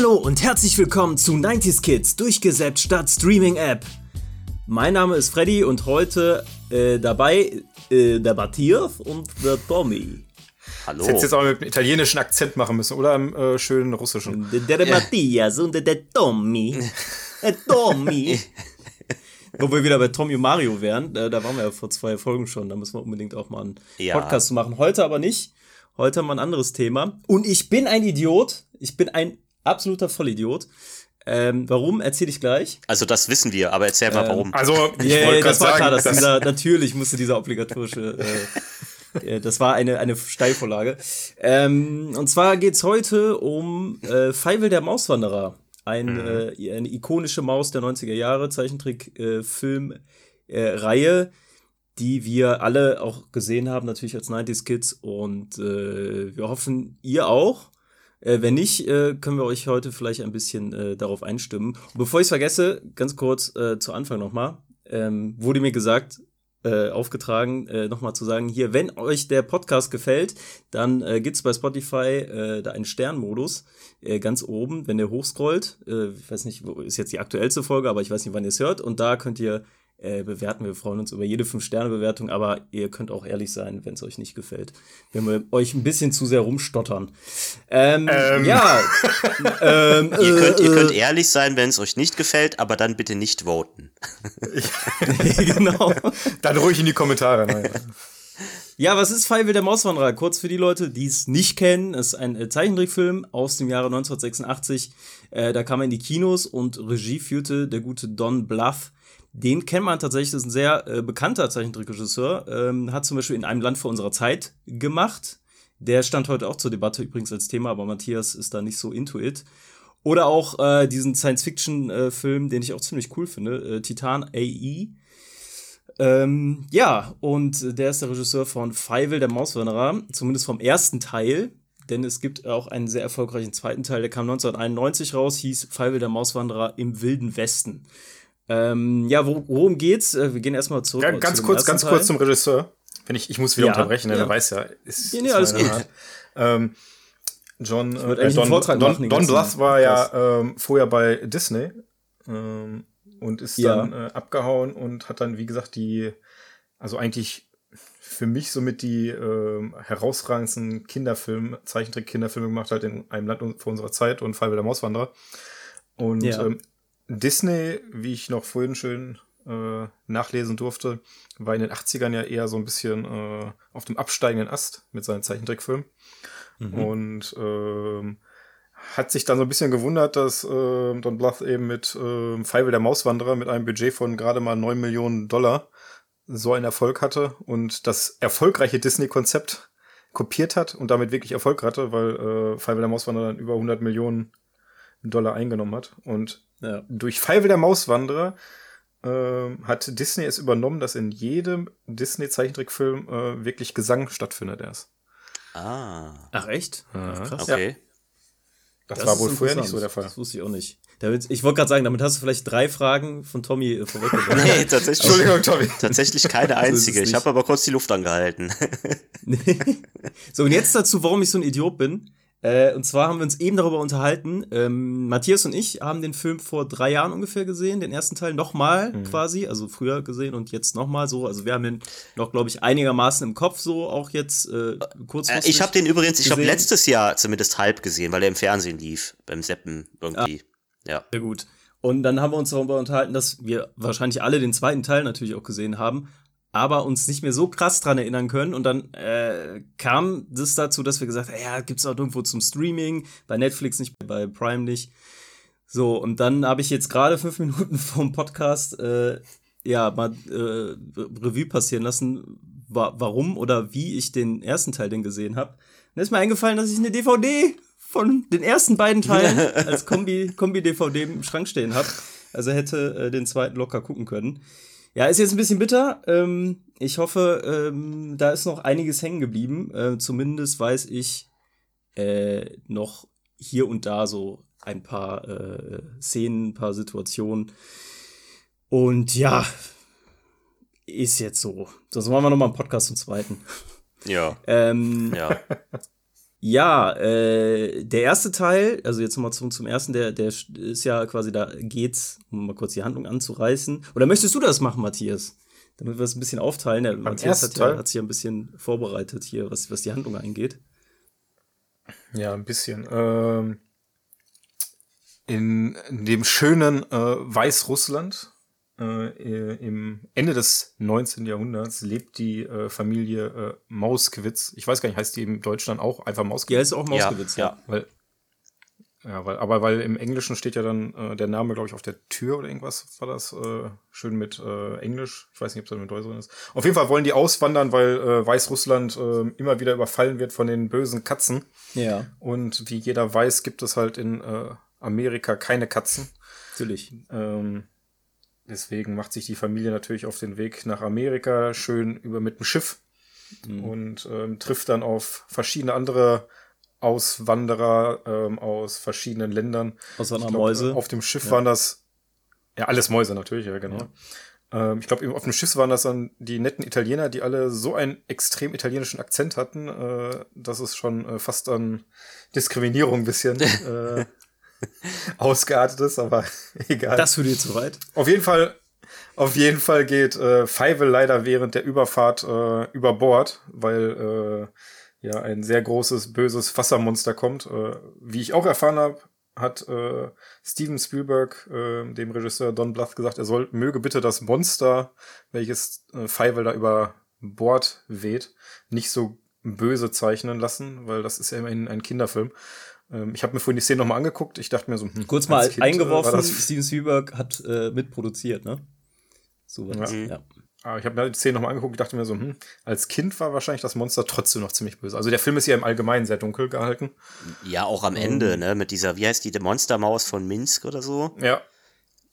Hallo und herzlich willkommen zu 90s Kids, durchgesäppt statt Streaming-App. Mein Name ist Freddy und heute äh, dabei äh, der Matthias und der Tommy. Hallo. Das hättest jetzt auch mit einem italienischen Akzent machen müssen oder einem äh, schönen russischen. Der, der Matthias und der Tommy. Der Tommy. Wo wir wieder bei Tommy und Mario wären, äh, da waren wir ja vor zwei Folgen schon, da müssen wir unbedingt auch mal einen ja. Podcast machen. Heute aber nicht. Heute haben wir ein anderes Thema. Und ich bin ein Idiot. Ich bin ein absoluter Vollidiot. Ähm, warum, erzähle ich gleich. Also das wissen wir, aber erzähl mal warum. Also, ich yeah, wollte das war sagen, klar, dass das dieser, natürlich musste dieser obligatorische, äh, äh, das war eine, eine Steilvorlage. Ähm, und zwar geht's heute um äh, Feivel der Mauswanderer. Ein, mhm. äh, eine ikonische Maus der 90er Jahre, Zeichentrick-Film-Reihe, äh, die wir alle auch gesehen haben, natürlich als 90s Kids. Und äh, wir hoffen, ihr auch. Äh, wenn nicht, äh, können wir euch heute vielleicht ein bisschen äh, darauf einstimmen. Und bevor ich es vergesse, ganz kurz äh, zu Anfang nochmal, ähm, wurde mir gesagt, äh, aufgetragen, äh, nochmal zu sagen, hier, wenn euch der Podcast gefällt, dann äh, gibt bei Spotify da einen Sternmodus ganz oben, wenn ihr hochscrollt. Ich weiß nicht, wo ist jetzt die aktuellste Folge, aber ich weiß nicht, wann ihr es hört. Und da könnt ihr äh, bewerten. Wir freuen uns über jede 5-Sterne-Bewertung, aber ihr könnt auch ehrlich sein, wenn es euch nicht gefällt. Wenn wir euch ein bisschen zu sehr rumstottern. Ähm, ähm. Ja. ähm, ihr, könnt, äh, ihr könnt ehrlich sein, wenn es euch nicht gefällt, aber dann bitte nicht voten. genau. Dann ruhig in die Kommentare. Nein. Ja, was ist Feivel der Mauswanderer? Kurz für die Leute, die es nicht kennen, es ist ein äh, Zeichentrickfilm aus dem Jahre 1986. Äh, da kam er in die Kinos und Regie führte der gute Don Bluth. Den kennt man tatsächlich, das ist ein sehr äh, bekannter Zeichentrickregisseur, ähm, hat zum Beispiel in einem Land vor unserer Zeit gemacht. Der stand heute auch zur Debatte übrigens als Thema, aber Matthias ist da nicht so into it. Oder auch äh, diesen Science-Fiction-Film, den ich auch ziemlich cool finde, äh, Titan AE. Ähm, ja, und der ist der Regisseur von Feivel, der Mauswanderer, zumindest vom ersten Teil. Denn es gibt auch einen sehr erfolgreichen zweiten Teil, der kam 1991 raus, hieß Feivel, der Mauswanderer im Wilden Westen. Ähm, ja, worum geht's? Äh, wir gehen erstmal zurück. Ja, ganz kurz, ganz Teil. kurz zum Regisseur. Wenn ich, ich muss wieder ja, unterbrechen, ne, ja. der weiß ja, ist, ja, nee, alles gut. Ähm, John, äh, Don, Don, Don Bluth war ja ähm, vorher bei Disney ähm, und ist ja. dann äh, abgehauen und hat dann, wie gesagt, die, also eigentlich für mich somit die äh, herausragendsten Kinderfilme, Zeichentrick-Kinderfilme gemacht hat in einem Land vor unserer Zeit und Fall der Mauswanderer. Und ja. ähm, Disney, wie ich noch vorhin schön äh, nachlesen durfte, war in den 80ern ja eher so ein bisschen äh, auf dem absteigenden Ast mit seinen Zeichentrickfilmen. Mhm. Und ähm, hat sich dann so ein bisschen gewundert, dass äh, Don Bluth eben mit äh, Feivel der Mauswanderer mit einem Budget von gerade mal 9 Millionen Dollar so einen Erfolg hatte und das erfolgreiche Disney-Konzept kopiert hat und damit wirklich Erfolg hatte, weil äh, Feivel der Mauswanderer dann über 100 Millionen Dollar eingenommen hat. Und ja. durch Feivel der Mauswanderer äh, hat Disney es übernommen, dass in jedem Disney-Zeichentrickfilm äh, wirklich Gesang stattfindet erst. Ah. Ach echt? Ach, krass. Okay. Ja. Das, das war wohl vorher nicht so der Fall. Das wusste ich auch nicht. Damit, ich wollte gerade sagen, damit hast du vielleicht drei Fragen von Tommy äh, vorweggenommen. nee, tatsächlich. Entschuldigung, Tommy. Tatsächlich keine einzige. ich habe aber kurz die Luft angehalten. so, und jetzt dazu, warum ich so ein Idiot bin. Äh, und zwar haben wir uns eben darüber unterhalten. Ähm, Matthias und ich haben den Film vor drei Jahren ungefähr gesehen, den ersten Teil nochmal mhm. quasi, also früher gesehen und jetzt nochmal so. Also wir haben den noch, glaube ich, einigermaßen im Kopf so auch jetzt äh, kurzfristig. Äh, ich habe den übrigens, ich habe letztes Jahr zumindest halb gesehen, weil er im Fernsehen lief, beim Seppen irgendwie. Ah, ja. Sehr gut. Und dann haben wir uns darüber unterhalten, dass wir wahrscheinlich alle den zweiten Teil natürlich auch gesehen haben aber uns nicht mehr so krass dran erinnern können. Und dann äh, kam das dazu, dass wir gesagt haben, ja, gibt's auch irgendwo zum Streaming, bei Netflix nicht, bei Prime nicht. So, und dann habe ich jetzt gerade fünf Minuten vom Podcast äh, ja mal äh, Revue passieren lassen, wa warum oder wie ich den ersten Teil denn gesehen habe. Dann ist mir eingefallen, dass ich eine DVD von den ersten beiden Teilen als Kombi-DVD Kombi im Schrank stehen habe. Also hätte äh, den zweiten locker gucken können. Ja, ist jetzt ein bisschen bitter. Ähm, ich hoffe, ähm, da ist noch einiges hängen geblieben. Äh, zumindest weiß ich äh, noch hier und da so ein paar äh, Szenen, ein paar Situationen. Und ja, ist jetzt so. Sonst machen wir noch mal einen Podcast zum zweiten. Ja. ähm, ja. Ja, äh, der erste Teil, also jetzt nochmal zum, zum ersten, der, der ist ja quasi, da geht's, um mal kurz die Handlung anzureißen. Oder möchtest du das machen, Matthias? Damit wir es ein bisschen aufteilen. Der Matthias hat, hat sich ja ein bisschen vorbereitet hier, was, was die Handlung angeht. Ja, ein bisschen. Ähm, in, in dem schönen äh, Weißrussland äh, im Ende des 19. Jahrhunderts lebt die äh, Familie äh, Mauskewitz. Ich weiß gar nicht, heißt die in Deutschland auch einfach Mauskewitz? Ja, ist auch Mauskewitz, ja. ja. Weil, ja, weil, aber weil im Englischen steht ja dann äh, der Name, glaube ich, auf der Tür oder irgendwas war das. Äh, schön mit äh, Englisch. Ich weiß nicht, ob es da mit Deutsch drin ist. Auf jeden Fall wollen die auswandern, weil äh, Weißrussland äh, immer wieder überfallen wird von den bösen Katzen. Ja. Und wie jeder weiß, gibt es halt in äh, Amerika keine Katzen. Natürlich. Ähm, Deswegen macht sich die Familie natürlich auf den Weg nach Amerika, schön über mit dem Schiff mhm. und ähm, trifft dann auf verschiedene andere Auswanderer ähm, aus verschiedenen Ländern. Außer Mäuse. Auf dem Schiff ja. waren das, ja, alles Mäuse natürlich, ja, genau. Ja. Ähm, ich glaube, auf dem Schiff waren das dann die netten Italiener, die alle so einen extrem italienischen Akzent hatten, äh, dass es schon äh, fast an Diskriminierung ein bisschen äh, ausgeartet ist, aber egal. Das für dir zu weit. Auf jeden Fall, auf jeden Fall geht äh, Feivel leider während der Überfahrt äh, über Bord, weil äh, ja ein sehr großes, böses Wassermonster kommt. Äh, wie ich auch erfahren habe, hat äh, Steven Spielberg, äh, dem Regisseur Don Bluth, gesagt, er soll möge bitte das Monster, welches äh, Feivel da über Bord weht, nicht so böse zeichnen lassen, weil das ist ja immerhin ein Kinderfilm. Ähm, ich habe mir vorhin die Szene nochmal angeguckt. Ich dachte mir so, hm, kurz mal kind, äh, eingeworfen, Steven Spielberg hat äh, mitproduziert, ne? So was. Ja. ja. Aber ich habe mir die Szene nochmal angeguckt, ich dachte mir so, hm, als Kind war wahrscheinlich das Monster trotzdem noch ziemlich böse. Also der Film ist ja im Allgemeinen sehr dunkel gehalten. Ja, auch am Ende, ähm, ne, mit dieser, wie heißt die, der Monstermaus von Minsk oder so? Ja.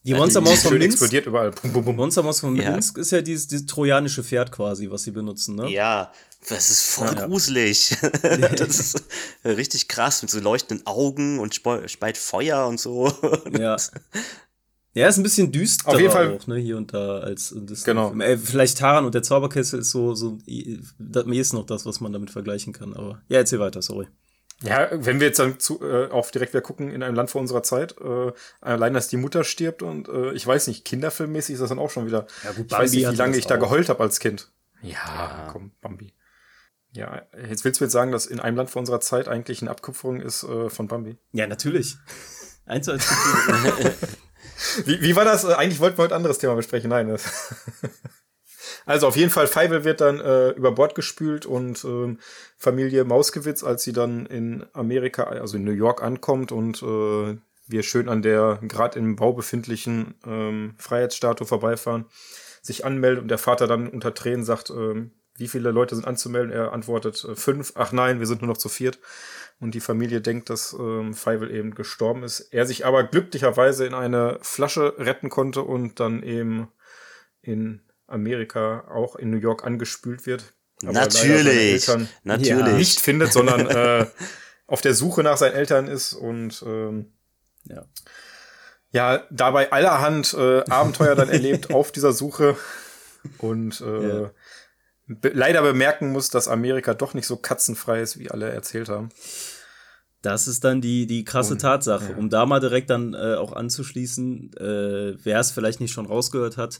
Die Monstermaus von Minsk explodiert überall. Bum, bum, bum. Monstermaus von ja. Minsk ist ja dieses, dieses trojanische Pferd quasi, was sie benutzen, ne? Ja, das ist voll ja, gruselig. das ist richtig krass mit so leuchtenden Augen und speit Feuer und so. Ja. Ja, ist ein bisschen düster Auf jeden Fall. auch, ne, hier und da als das genau. Äh, vielleicht Taran und der Zauberkessel ist so so mir ist noch das, was man damit vergleichen kann, aber ja, erzähl weiter, sorry. Ja, wenn wir jetzt dann zu, äh, auf direkt wieder gucken in einem Land vor unserer Zeit, äh, allein, dass die Mutter stirbt und äh, ich weiß nicht, kinderfilmmäßig ist das dann auch schon wieder. Ja, gut, ich weiß nicht, wie lange ich auch. da geheult habe als Kind. Ja, ja, komm, Bambi. Ja, jetzt willst du jetzt sagen, dass in einem Land vor unserer Zeit eigentlich eine Abkupferung ist äh, von Bambi? Ja, natürlich. Eins zu eins. wie, wie war das? Eigentlich wollten wir heute ein anderes Thema besprechen. Nein. Also auf jeden Fall, Feivel wird dann äh, über Bord gespült und ähm, Familie Mausgewitz, als sie dann in Amerika, also in New York ankommt und äh, wir schön an der gerade im Bau befindlichen ähm, Freiheitsstatue vorbeifahren, sich anmeldet und der Vater dann unter Tränen sagt, ähm, wie viele Leute sind anzumelden? Er antwortet äh, fünf. Ach nein, wir sind nur noch zu viert. Und die Familie denkt, dass ähm, Feivel eben gestorben ist. Er sich aber glücklicherweise in eine Flasche retten konnte und dann eben in Amerika auch in New York angespült wird. natürlich, natürlich. Nicht findet, sondern äh, auf der Suche nach seinen Eltern ist und ähm, ja. ja dabei allerhand äh, Abenteuer dann erlebt auf dieser Suche und äh, ja. Be leider bemerken muss, dass Amerika doch nicht so katzenfrei ist, wie alle erzählt haben. Das ist dann die, die krasse und, Tatsache. Ja. Um da mal direkt dann äh, auch anzuschließen, äh, wer es vielleicht nicht schon rausgehört hat,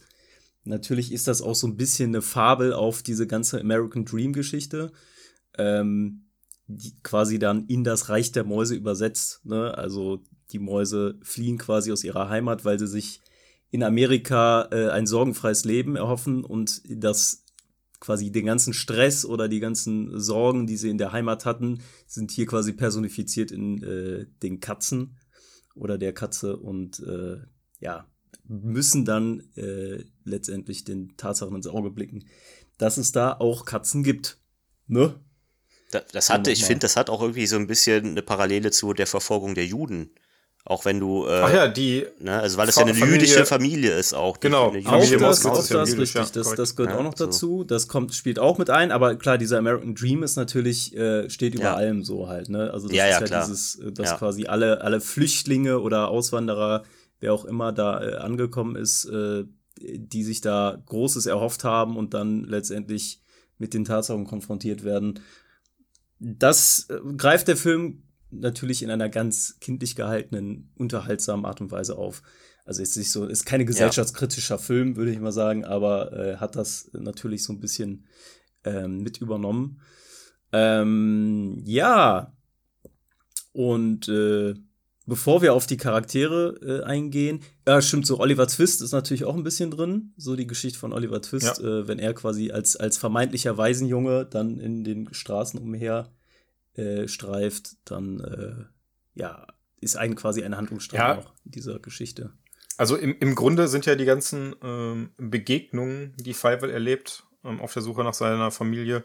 Natürlich ist das auch so ein bisschen eine Fabel auf diese ganze American Dream Geschichte, ähm, die quasi dann in das Reich der Mäuse übersetzt. Ne? Also die Mäuse fliehen quasi aus ihrer Heimat, weil sie sich in Amerika äh, ein sorgenfreies Leben erhoffen und das quasi den ganzen Stress oder die ganzen Sorgen, die sie in der Heimat hatten, sind hier quasi personifiziert in äh, den Katzen oder der Katze und äh, ja, müssen dann äh, letztendlich den Tatsachen ins Auge blicken, dass es da auch Katzen gibt. Ne? Das, das hatte, ich finde, das hat auch irgendwie so ein bisschen eine Parallele zu der Verfolgung der Juden. Auch wenn du. Äh, Ach ja, die. Ne, also, weil es ja eine Familie, jüdische Familie ist auch. Genau, auch Familie das, auch das, das richtig. Ja, das, das gehört ja, auch noch dazu. Das kommt, spielt auch mit ein. Aber klar, dieser American Dream ist natürlich, äh, steht über ja. allem so halt. Ne? Also, das ja, ist ja, ja klar. dieses, äh, dass quasi alle, alle Flüchtlinge oder Auswanderer wer auch immer da äh, angekommen ist, äh, die sich da Großes erhofft haben und dann letztendlich mit den Tatsachen konfrontiert werden. das äh, greift der Film natürlich in einer ganz kindlich gehaltenen, unterhaltsamen Art und Weise auf. Also ist nicht so, ist keine gesellschaftskritischer ja. Film, würde ich mal sagen, aber äh, hat das natürlich so ein bisschen ähm, mit übernommen. Ähm, ja. Und äh, bevor wir auf die Charaktere äh, eingehen, ja, stimmt so, Oliver Twist ist natürlich auch ein bisschen drin, so die Geschichte von Oliver Twist, ja. äh, wenn er quasi als, als vermeintlicher Waisenjunge dann in den Straßen umher äh, streift, dann äh, ja, ist ein quasi ein Handlungsstrang ja. auch in dieser Geschichte. Also im, im Grunde sind ja die ganzen ähm, Begegnungen, die Fievel erlebt, ähm, auf der Suche nach seiner Familie,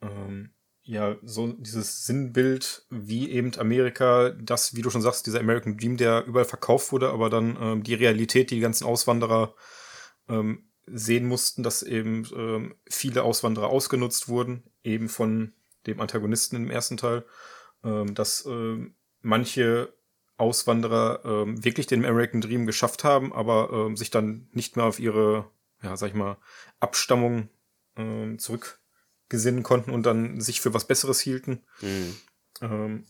ähm, ja, so dieses Sinnbild, wie eben Amerika, das, wie du schon sagst, dieser American Dream, der überall verkauft wurde, aber dann ähm, die Realität, die die ganzen Auswanderer ähm, sehen mussten, dass eben ähm, viele Auswanderer ausgenutzt wurden, eben von dem Antagonisten im ersten Teil, ähm, dass ähm, manche Auswanderer ähm, wirklich den American Dream geschafft haben, aber ähm, sich dann nicht mehr auf ihre, ja, sag ich mal, Abstammung ähm, zurückgesinnen konnten und dann sich für was Besseres hielten. Mhm. Ähm,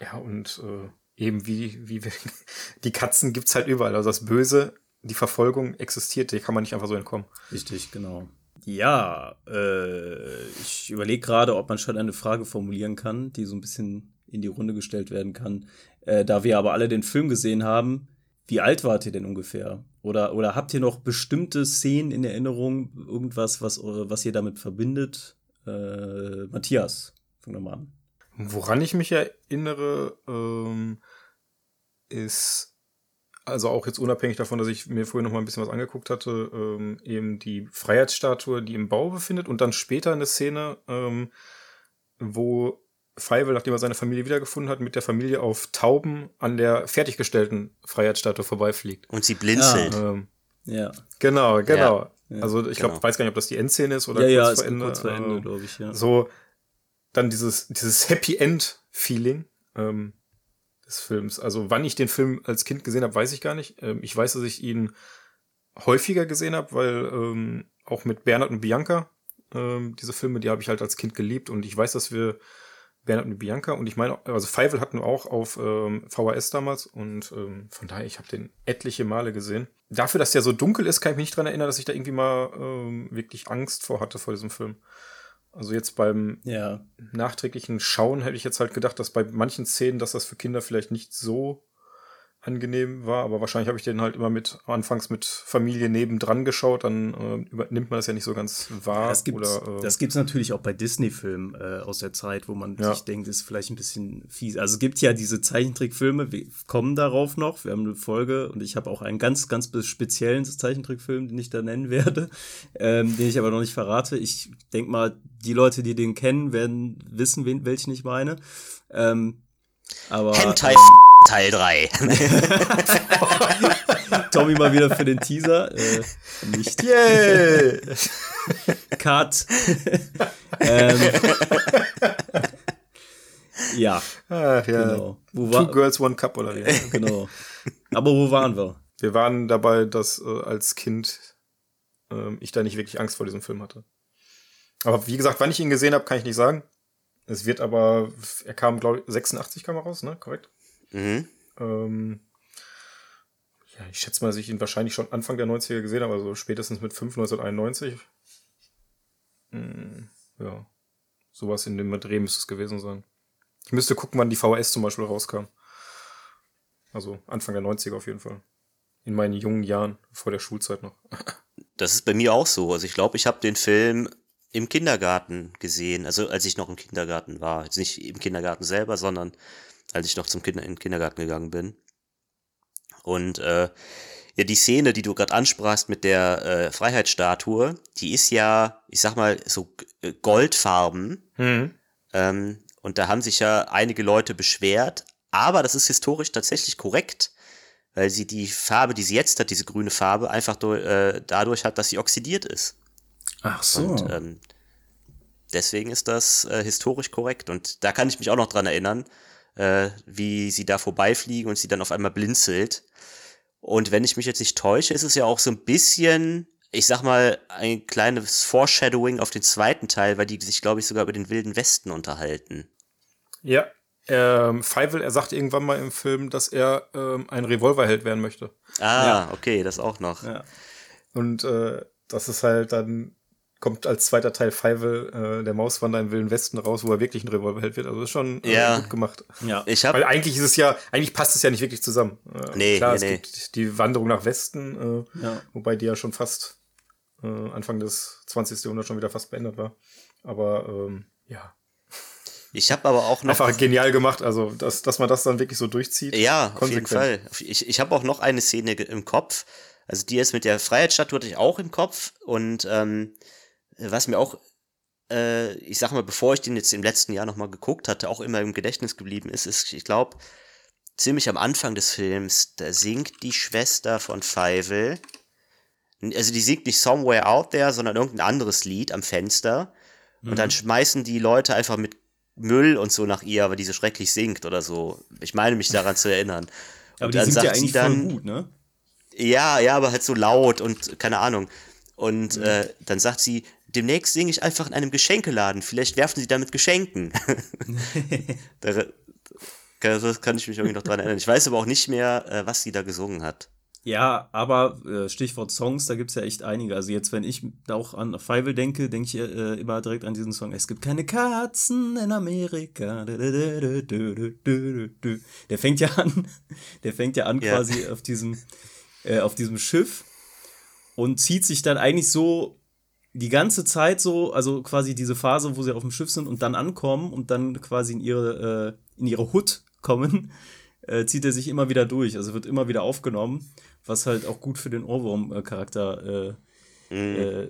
ja, und äh, eben wie, wie die Katzen gibt's halt überall. Also das Böse, die Verfolgung existiert, die kann man nicht einfach so entkommen. Richtig, genau. Ja, äh, ich überlege gerade, ob man schon eine Frage formulieren kann, die so ein bisschen in die Runde gestellt werden kann. Äh, da wir aber alle den Film gesehen haben, wie alt wart ihr denn ungefähr? Oder, oder habt ihr noch bestimmte Szenen in Erinnerung, irgendwas, was, was ihr damit verbindet? Äh, Matthias, fang doch mal an. Woran ich mich erinnere, ähm, ist, also auch jetzt unabhängig davon, dass ich mir vorher noch mal ein bisschen was angeguckt hatte, ähm, eben die Freiheitsstatue, die im Bau befindet und dann später eine Szene, ähm, wo Feivel, nachdem er seine Familie wiedergefunden hat, mit der Familie auf Tauben an der fertiggestellten Freiheitsstatue vorbeifliegt. Und sie blinzelt. Ja. Ähm, ja. Genau, genau. Ja. Also ich glaube, genau. weiß gar nicht, ob das die Endszene ist oder ja, kurz ja, vor Ende. Kurz vor Ende, ähm, glaube ich, ja. So, dann dieses, dieses Happy End-Feeling ähm, des Films. Also wann ich den Film als Kind gesehen habe, weiß ich gar nicht. Ähm, ich weiß, dass ich ihn häufiger gesehen habe, weil ähm, auch mit Bernhard und Bianca ähm, diese Filme, die habe ich halt als Kind geliebt und ich weiß, dass wir Bernhard und Bianca und ich meine, also Feivel hatten wir auch auf ähm, VHS damals und ähm, von daher, ich habe den etliche Male gesehen. Dafür, dass der so dunkel ist, kann ich mich nicht dran erinnern, dass ich da irgendwie mal ähm, wirklich Angst vor hatte vor diesem Film. Also jetzt beim ja. nachträglichen Schauen hätte ich jetzt halt gedacht, dass bei manchen Szenen, dass das für Kinder vielleicht nicht so angenehm war, aber wahrscheinlich habe ich den halt immer mit anfangs mit Familie nebendran geschaut, dann äh, übernimmt man das ja nicht so ganz wahr. Das gibt es äh, das gibt's natürlich auch bei Disney-Filmen äh, aus der Zeit, wo man ja. sich denkt, ist vielleicht ein bisschen fies. Also es gibt ja diese Zeichentrickfilme, wir kommen darauf noch, wir haben eine Folge und ich habe auch einen ganz, ganz speziellen Zeichentrickfilm, den ich da nennen werde, ähm, den ich aber noch nicht verrate. Ich denke mal, die Leute, die den kennen, werden wissen, wen, welchen ich meine. Ähm, aber, Hentai ähm, Teil 3. Tommy mal wieder für den Teaser. Äh, nicht. Yeah. Cut. ähm, ja. Ach, ja. Genau. Wo Two Girls, One Cup oder wie? genau. Aber wo waren wir? Wir waren dabei, dass äh, als Kind äh, ich da nicht wirklich Angst vor diesem Film hatte. Aber wie gesagt, wann ich ihn gesehen habe, kann ich nicht sagen. Es wird aber, er kam, glaube ich, 86 kam er raus, ne? Korrekt? Mhm. Ähm, ja, ich schätze mal, dass ich ihn wahrscheinlich schon Anfang der 90er gesehen habe, also spätestens mit 5, 1991. Hm, ja, sowas in dem Dreh müsste es gewesen sein. Ich müsste gucken, wann die VHS zum Beispiel rauskam. Also Anfang der 90er auf jeden Fall. In meinen jungen Jahren, vor der Schulzeit noch. Das ist bei mir auch so. Also ich glaube, ich habe den Film im Kindergarten gesehen, also als ich noch im Kindergarten war. Jetzt nicht im Kindergarten selber, sondern als ich noch zum Kinder in den Kindergarten gegangen bin. Und äh, ja, die Szene, die du gerade ansprachst mit der äh, Freiheitsstatue, die ist ja, ich sag mal, so äh, goldfarben. Mhm. Ähm, und da haben sich ja einige Leute beschwert, aber das ist historisch tatsächlich korrekt, weil sie die Farbe, die sie jetzt hat, diese grüne Farbe, einfach durch, äh, dadurch hat, dass sie oxidiert ist. Ach so. Und, ähm, deswegen ist das äh, historisch korrekt. Und da kann ich mich auch noch dran erinnern, äh, wie sie da vorbeifliegen und sie dann auf einmal blinzelt. Und wenn ich mich jetzt nicht täusche, ist es ja auch so ein bisschen, ich sag mal, ein kleines Foreshadowing auf den zweiten Teil, weil die sich, glaube ich, sogar über den Wilden Westen unterhalten. Ja, ähm, Feivel, er sagt irgendwann mal im Film, dass er ähm, ein Revolverheld werden möchte. Ah, ja. okay, das auch noch. Ja. Und äh, das ist halt dann, kommt als zweiter Teil Feivel, äh, der Mauswanderer im Wilden Westen raus, wo er wirklich ein Revolverheld wird. Also ist schon äh, ja. gut gemacht. Ja. Ich hab, Weil eigentlich ist es ja, eigentlich passt es ja nicht wirklich zusammen. Äh, nee, klar, nee, es nee. gibt die Wanderung nach Westen, äh, ja. wobei die ja schon fast äh, Anfang des 20. Jahrhunderts schon wieder fast beendet war. Aber ähm, ja, ich habe aber auch noch. Einfach genial gemacht, also dass, dass man das dann wirklich so durchzieht. Ja, auf jeden Fall. Ich, ich habe auch noch eine Szene im Kopf. Also die ist mit der Freiheitsstatue hatte ich auch im Kopf. Und ähm, was mir auch, äh, ich sag mal, bevor ich den jetzt im letzten Jahr nochmal geguckt hatte, auch immer im Gedächtnis geblieben ist, ist, ich glaube, ziemlich am Anfang des Films, da singt die Schwester von Feivel. Also die singt nicht Somewhere Out There, sondern irgendein anderes Lied am Fenster. Und dann mhm. schmeißen die Leute einfach mit Müll und so nach ihr, weil die so schrecklich singt oder so. Ich meine mich daran zu erinnern. Aber und die singt ja eigentlich dann, voll gut, ne? Ja, ja, aber halt so laut und keine Ahnung. Und mhm. äh, dann sagt sie, demnächst singe ich einfach in einem Geschenkeladen. Vielleicht werfen sie damit Geschenken. das kann ich mich irgendwie noch dran erinnern. Ich weiß aber auch nicht mehr, äh, was sie da gesungen hat. Ja, aber äh, Stichwort Songs, da gibt es ja echt einige. Also jetzt, wenn ich auch an Feivel denke, denke ich äh, immer direkt an diesen Song. Es gibt keine Katzen in Amerika. Der fängt ja an, der fängt ja an ja. quasi auf diesem, äh, auf diesem Schiff und zieht sich dann eigentlich so die ganze Zeit so, also quasi diese Phase, wo sie auf dem Schiff sind und dann ankommen und dann quasi in ihre, äh, in ihre Hut kommen, äh, zieht er sich immer wieder durch. Also wird immer wieder aufgenommen was halt auch gut für den Ohrwurm-Charakter äh, mhm. äh,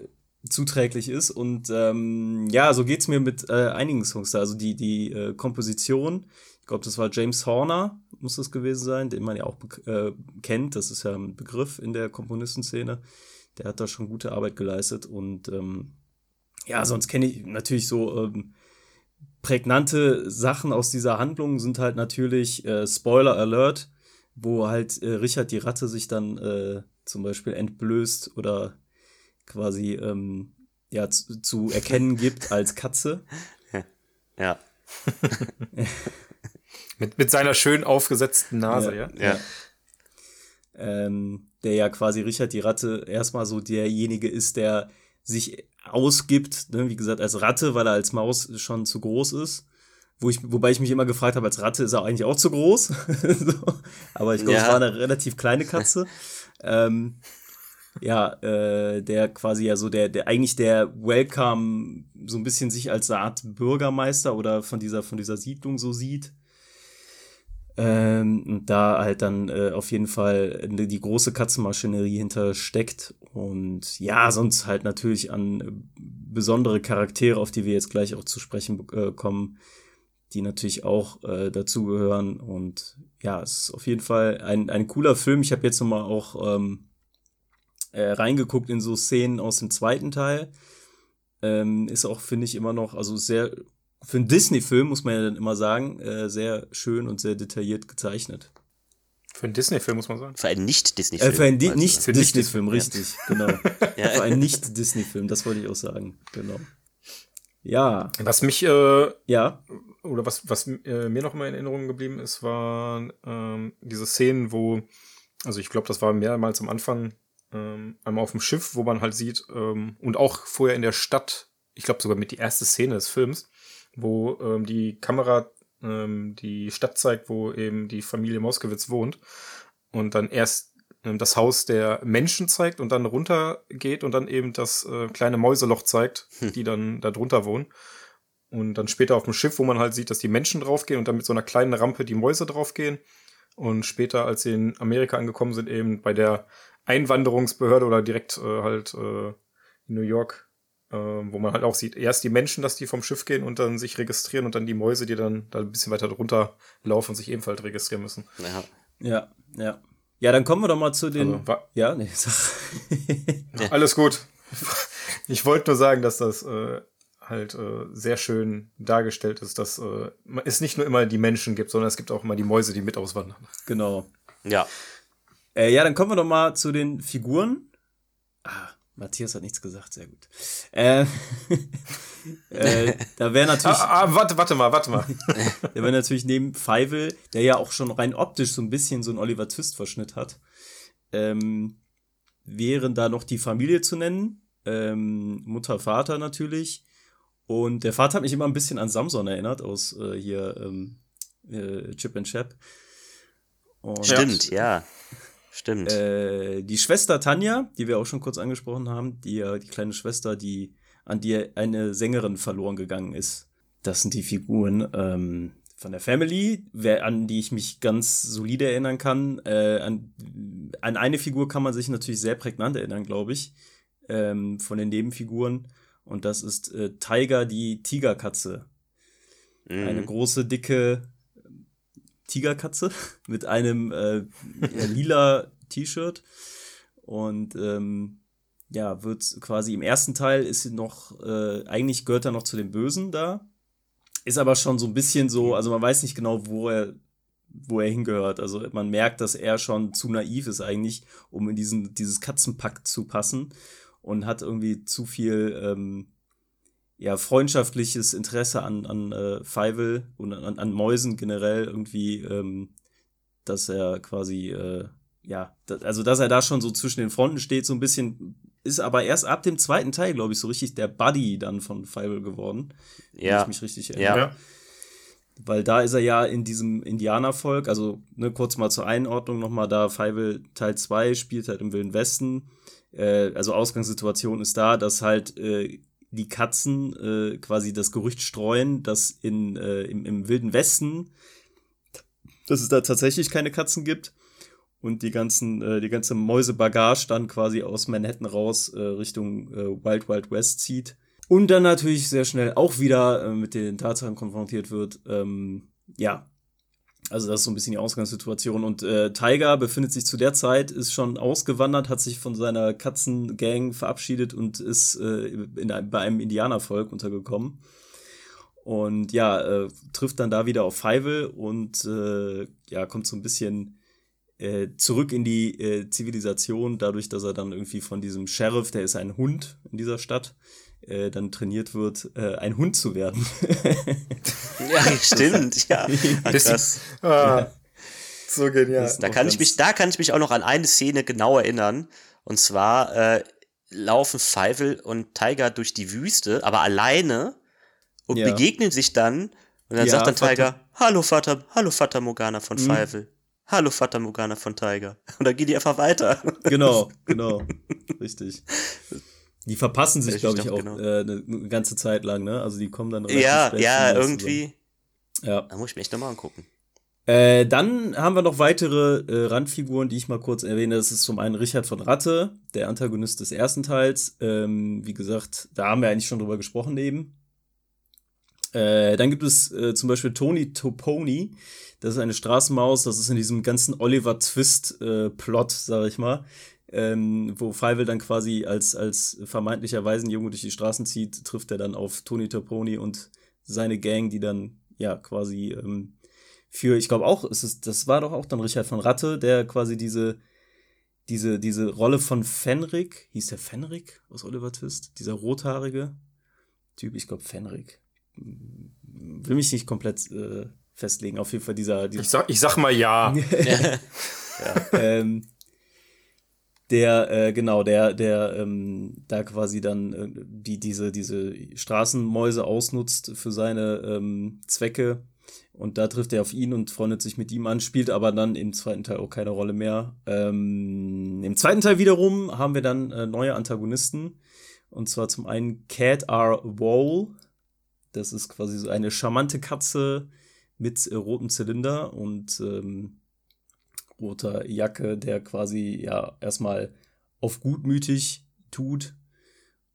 zuträglich ist. Und ähm, ja, so geht es mir mit äh, einigen Songs da. Also die, die äh, Komposition, ich glaube, das war James Horner, muss das gewesen sein, den man ja auch äh, kennt. Das ist ja ein Begriff in der Komponistenszene. Der hat da schon gute Arbeit geleistet. Und ähm, ja, sonst kenne ich natürlich so ähm, prägnante Sachen aus dieser Handlung sind halt natürlich äh, Spoiler Alert wo halt äh, Richard die Ratte sich dann äh, zum Beispiel entblößt oder quasi ähm, ja, zu, zu erkennen gibt als Katze. Ja. mit, mit seiner schön aufgesetzten Nase, ja? Ja. ja. Ähm, der ja quasi Richard die Ratte erstmal so derjenige ist, der sich ausgibt, ne, wie gesagt, als Ratte, weil er als Maus schon zu groß ist wo ich, wobei ich mich immer gefragt habe, als Ratte ist er eigentlich auch zu groß. so. Aber ich glaube, ja. es war eine relativ kleine Katze. ähm, ja, äh, der quasi ja so der, der eigentlich der Welcome so ein bisschen sich als eine Art Bürgermeister oder von dieser, von dieser Siedlung so sieht. Ähm, und da halt dann äh, auf jeden Fall die große Katzenmaschinerie hintersteckt. Und ja, sonst halt natürlich an besondere Charaktere, auf die wir jetzt gleich auch zu sprechen äh, kommen, die natürlich auch äh, dazugehören. Und ja, es ist auf jeden Fall ein, ein cooler Film. Ich habe jetzt nochmal auch ähm, äh, reingeguckt in so Szenen aus dem zweiten Teil. Ähm, ist auch, finde ich, immer noch, also sehr, für einen Disney-Film, muss man ja dann immer sagen, äh, sehr schön und sehr detailliert gezeichnet. Für einen Disney-Film, muss man sagen. Für einen Nicht-Disney-Film. Äh, für einen Di Nicht-Disney-Film, richtig, ja. genau. ja. Für einen Nicht-Disney-Film, das wollte ich auch sagen, genau. Ja. Was mich, äh, ja oder was, was äh, mir noch mal in Erinnerung geblieben ist, waren ähm, diese Szenen, wo, also ich glaube, das war mehrmals am Anfang, ähm, einmal auf dem Schiff, wo man halt sieht, ähm, und auch vorher in der Stadt, ich glaube sogar mit die erste Szene des Films, wo ähm, die Kamera ähm, die Stadt zeigt, wo eben die Familie Moskowitz wohnt und dann erst ähm, das Haus der Menschen zeigt und dann runtergeht und dann eben das äh, kleine Mäuseloch zeigt, hm. die dann da drunter wohnen. Und dann später auf dem Schiff, wo man halt sieht, dass die Menschen draufgehen und dann mit so einer kleinen Rampe die Mäuse draufgehen. Und später, als sie in Amerika angekommen sind, eben bei der Einwanderungsbehörde oder direkt äh, halt äh, in New York, wo man halt auch sieht, erst die Menschen, dass die vom Schiff gehen und dann sich registrieren und dann die Mäuse, die dann da ein bisschen weiter drunter laufen und sich ebenfalls registrieren müssen. Ja, ja. Ja, ja dann kommen wir doch mal zu den. Also, ja, nee, sag. Alles gut. Ich wollte nur sagen, dass das äh, halt äh, sehr schön dargestellt ist, dass äh, es nicht nur immer die Menschen gibt, sondern es gibt auch immer die Mäuse, die mit auswandern. Genau. Ja. Äh, ja, dann kommen wir doch mal zu den Figuren. Ah, Matthias hat nichts gesagt, sehr gut. Äh, äh, da wäre natürlich. Ah, ah, warte, warte mal, warte mal. da wäre natürlich neben Feivel, der ja auch schon rein optisch so ein bisschen so einen Oliver Twist-Verschnitt hat, ähm, wären da noch die Familie zu nennen. Ähm, Mutter, Vater natürlich. Und der Vater hat mich immer ein bisschen an Samson erinnert, aus äh, hier ähm, äh, Chip and Chap. Und Stimmt, ja. Stimmt. Äh, die Schwester Tanja, die wir auch schon kurz angesprochen haben, die die kleine Schwester, die an die eine Sängerin verloren gegangen ist. Das sind die Figuren ähm, von der Family, wer, an die ich mich ganz solide erinnern kann. Äh, an, an eine Figur kann man sich natürlich sehr prägnant erinnern, glaube ich, ähm, von den Nebenfiguren. Und das ist äh, Tiger, die Tigerkatze. Mhm. Eine große, dicke Tigerkatze mit einem äh, lila T-Shirt. Und ähm, ja, wird quasi im ersten Teil ist sie noch, äh, eigentlich gehört er noch zu den Bösen da. Ist aber schon so ein bisschen so, also man weiß nicht genau, wo er, wo er hingehört. Also man merkt, dass er schon zu naiv ist eigentlich, um in diesen, dieses Katzenpack zu passen und hat irgendwie zu viel ähm, ja, freundschaftliches Interesse an, an äh, Feivel und an, an Mäusen generell irgendwie, ähm, dass er quasi, äh, ja, also dass er da schon so zwischen den Fronten steht, so ein bisschen, ist aber erst ab dem zweiten Teil, glaube ich, so richtig der Buddy dann von Feivel geworden. Ja. Wenn ich mich richtig erinnere. Ja. Weil da ist er ja in diesem Indianervolk, also ne, kurz mal zur Einordnung nochmal da, Feivel Teil 2 spielt halt im Wilden Westen. Äh, also Ausgangssituation ist da, dass halt äh, die Katzen äh, quasi das Gerücht streuen, dass in, äh, im, im Wilden Westen, dass es da tatsächlich keine Katzen gibt und die ganzen, äh, die ganze Mäusebagage dann quasi aus Manhattan raus äh, Richtung äh, Wild Wild West zieht. Und dann natürlich sehr schnell auch wieder äh, mit den Tatsachen konfrontiert wird, ähm, ja, also das ist so ein bisschen die Ausgangssituation. Und äh, Tiger befindet sich zu der Zeit, ist schon ausgewandert, hat sich von seiner Katzengang verabschiedet und ist äh, in, bei einem Indianervolk untergekommen. Und ja, äh, trifft dann da wieder auf Feivel und äh, ja, kommt so ein bisschen äh, zurück in die äh, Zivilisation, dadurch, dass er dann irgendwie von diesem Sheriff, der ist ein Hund in dieser Stadt, äh, dann trainiert wird, äh, ein Hund zu werden. ja, stimmt, ja. Das, ah, so genial. Da kann ich mich, da kann ich mich auch noch an eine Szene genau erinnern. Und zwar äh, laufen Feivel und Tiger durch die Wüste, aber alleine und ja. begegnen sich dann. Und dann ja, sagt dann Tiger, hallo Vater, hallo Vater Morgana von mhm. Feivel. Hallo Vater Morgana von Tiger. Und dann geht die einfach weiter. Genau, genau. Richtig. Die verpassen sich, glaube ich, auch genau. äh, eine, eine, ganze Zeit lang, ne? Also die kommen dann Ja, ja, irgendwie. Ja. Da muss ich mir echt nochmal angucken. Äh, dann haben wir noch weitere äh, Randfiguren, die ich mal kurz erwähne. Das ist zum einen Richard von Ratte, der Antagonist des ersten Teils. Ähm, wie gesagt, da haben wir eigentlich schon drüber gesprochen eben. Äh, dann gibt es äh, zum Beispiel Tony Toponi. Das ist eine Straßenmaus. Das ist in diesem ganzen Oliver Twist-Plot, äh, sag ich mal ähm, wo Feivel dann quasi als, als vermeintlicher Waisenjunge durch die Straßen zieht, trifft er dann auf Tony Toponi und seine Gang, die dann ja quasi ähm, für, ich glaube auch, es ist, das war doch auch dann Richard von Ratte, der quasi diese, diese, diese Rolle von Fenrik, hieß der Fenrik aus Oliver Twist, dieser rothaarige Typ, ich glaube Fenrik. Will mich nicht komplett äh, festlegen, auf jeden Fall dieser. dieser ich, sag, ich sag mal ja. ja. ähm, der äh, genau der der ähm, da quasi dann äh, die diese diese Straßenmäuse ausnutzt für seine ähm, Zwecke und da trifft er auf ihn und freundet sich mit ihm an, spielt aber dann im zweiten Teil auch keine Rolle mehr. Ähm, Im zweiten Teil wiederum haben wir dann äh, neue Antagonisten und zwar zum einen Cat R. Wall. Das ist quasi so eine charmante Katze mit äh, rotem Zylinder und ähm, roter Jacke, der quasi ja erstmal auf gutmütig tut.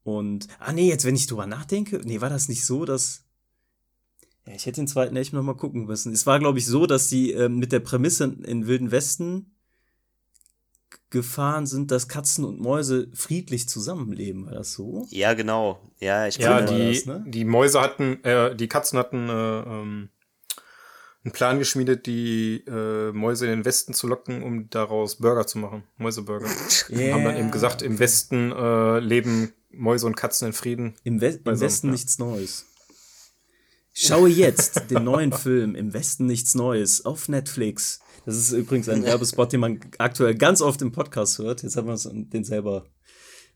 Und, ah nee, jetzt wenn ich drüber nachdenke, nee, war das nicht so, dass, ja, ich hätte den zweiten echt noch mal gucken müssen. Es war, glaube ich, so, dass die äh, mit der Prämisse in Wilden Westen gefahren sind, dass Katzen und Mäuse friedlich zusammenleben. War das so? Ja, genau. Ja, ich ja, die, das, ne? die Mäuse hatten, äh, die Katzen hatten äh, ähm, einen Plan geschmiedet, die äh, Mäuse in den Westen zu locken, um daraus Burger zu machen. Mäuseburger. Yeah. Haben dann eben gesagt, im Westen äh, leben Mäuse und Katzen in Frieden. Im, We im Westen ja. nichts Neues. Schaue jetzt den neuen Film Im Westen nichts Neues auf Netflix. Das ist übrigens ein Werbespot, den man aktuell ganz oft im Podcast hört. Jetzt haben wir uns den selber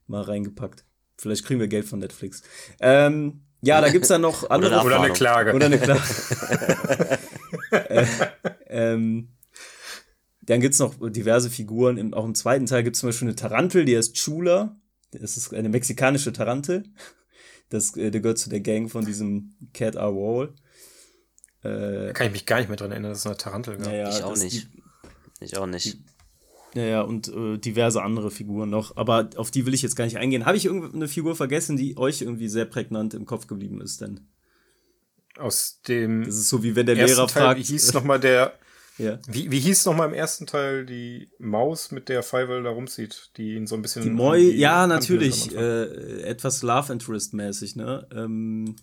mal reingepackt. Vielleicht kriegen wir Geld von Netflix. Ähm, ja, da gibt es dann noch andere. Oder, oder eine Klage. Oder eine Klage. Äh, ähm, dann gibt es noch diverse Figuren. Im, auch im zweiten Teil gibt es zum Beispiel eine Tarantel, die heißt Chula. Das ist eine mexikanische Tarantel. Das, äh, der gehört zu der Gang von diesem Cat R. Wall. Äh, da kann ich mich gar nicht mehr dran erinnern, dass es eine Tarantel gab. Ja, ich auch nicht. Die, ich auch nicht. Ja, ja, und äh, diverse andere Figuren noch. Aber auf die will ich jetzt gar nicht eingehen. Habe ich irgendeine Figur vergessen, die euch irgendwie sehr prägnant im Kopf geblieben ist denn? Aus dem. Das ist so wie wenn der Lehrer Teil, fragt. Wie hieß nochmal der. Ja. Wie, wie hieß nochmal im ersten Teil die Maus, mit der Feivel da rumzieht, die ihn so ein bisschen. Die Moi, ja, natürlich. Äh, etwas Love Interest-mäßig, ne? Ähm,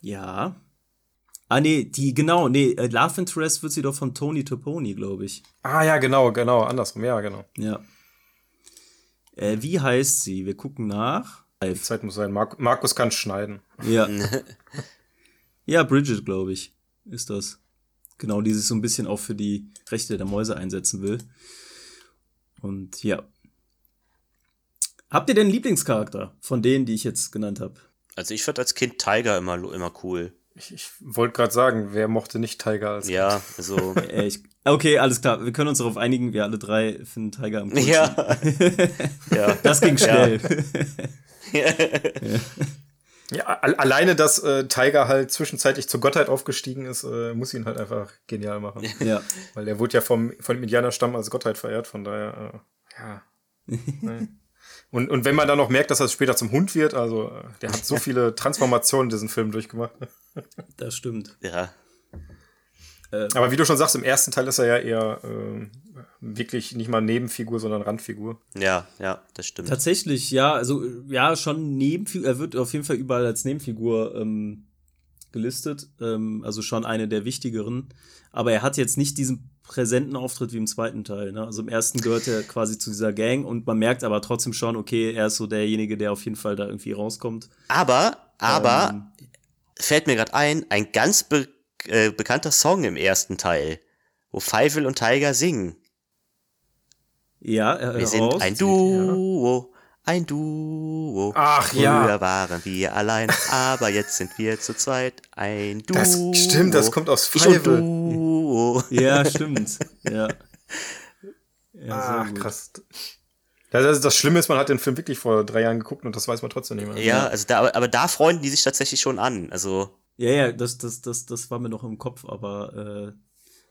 ja. Ah, nee, die, genau, nee, äh, Love Interest wird sie doch von Tony Toponi, glaube ich. Ah, ja, genau, genau, andersrum, ja, genau. Ja. Äh, wie heißt sie? Wir gucken nach. Die Zeit muss sein. Mar Markus kann schneiden. Ja. ja, Bridget, glaube ich, ist das. Genau, die sich so ein bisschen auch für die Rechte der Mäuse einsetzen will. Und ja. Habt ihr denn einen Lieblingscharakter von denen, die ich jetzt genannt habe? Also ich fand als Kind Tiger immer, immer cool. Ich, ich wollte gerade sagen, wer mochte nicht Tiger als Ja, kind? also. ich, okay, alles klar. Wir können uns darauf einigen, wir alle drei finden Tiger am coolsten. Ja. ja. Das ging schnell. Ja. ja. Ja alleine, dass äh, Tiger halt zwischenzeitlich zur Gottheit aufgestiegen ist, äh, muss ihn halt einfach genial machen. Ja. Weil er wurde ja vom, von dem Indianerstamm als Gottheit verehrt, von daher, äh, ja. Und, und wenn man dann noch merkt, dass er später zum Hund wird, also äh, der hat so viele Transformationen in diesem Film durchgemacht. Das stimmt. Ja. Äh, Aber wie du schon sagst, im ersten Teil ist er ja eher äh, wirklich nicht mal Nebenfigur, sondern Randfigur. Ja, ja, das stimmt. Tatsächlich, ja, also ja, schon Nebenfigur. Er wird auf jeden Fall überall als Nebenfigur ähm, gelistet, ähm, also schon eine der wichtigeren. Aber er hat jetzt nicht diesen präsenten Auftritt wie im zweiten Teil. Ne? Also im ersten gehört er quasi zu dieser Gang und man merkt aber trotzdem schon, okay, er ist so derjenige, der auf jeden Fall da irgendwie rauskommt. Aber, aber, ähm, fällt mir gerade ein, ein ganz be äh, bekannter Song im ersten Teil, wo Feivel und Tiger singen. Ja, äh, Wir sind ein Duo. Ein Duo. Ach Früher ja. Früher waren wir allein, aber jetzt sind wir zu zweit. Ein Duo. Das stimmt, das kommt aus Feivel. Ja, stimmt. Ja. ja Ach, krass. Das, das Schlimme ist, man hat den Film wirklich vor drei Jahren geguckt und das weiß man trotzdem nicht mehr. Ja, also da, aber da freuen die sich tatsächlich schon an. Also. Ja, ja, das, das, das, das war mir noch im Kopf, aber äh,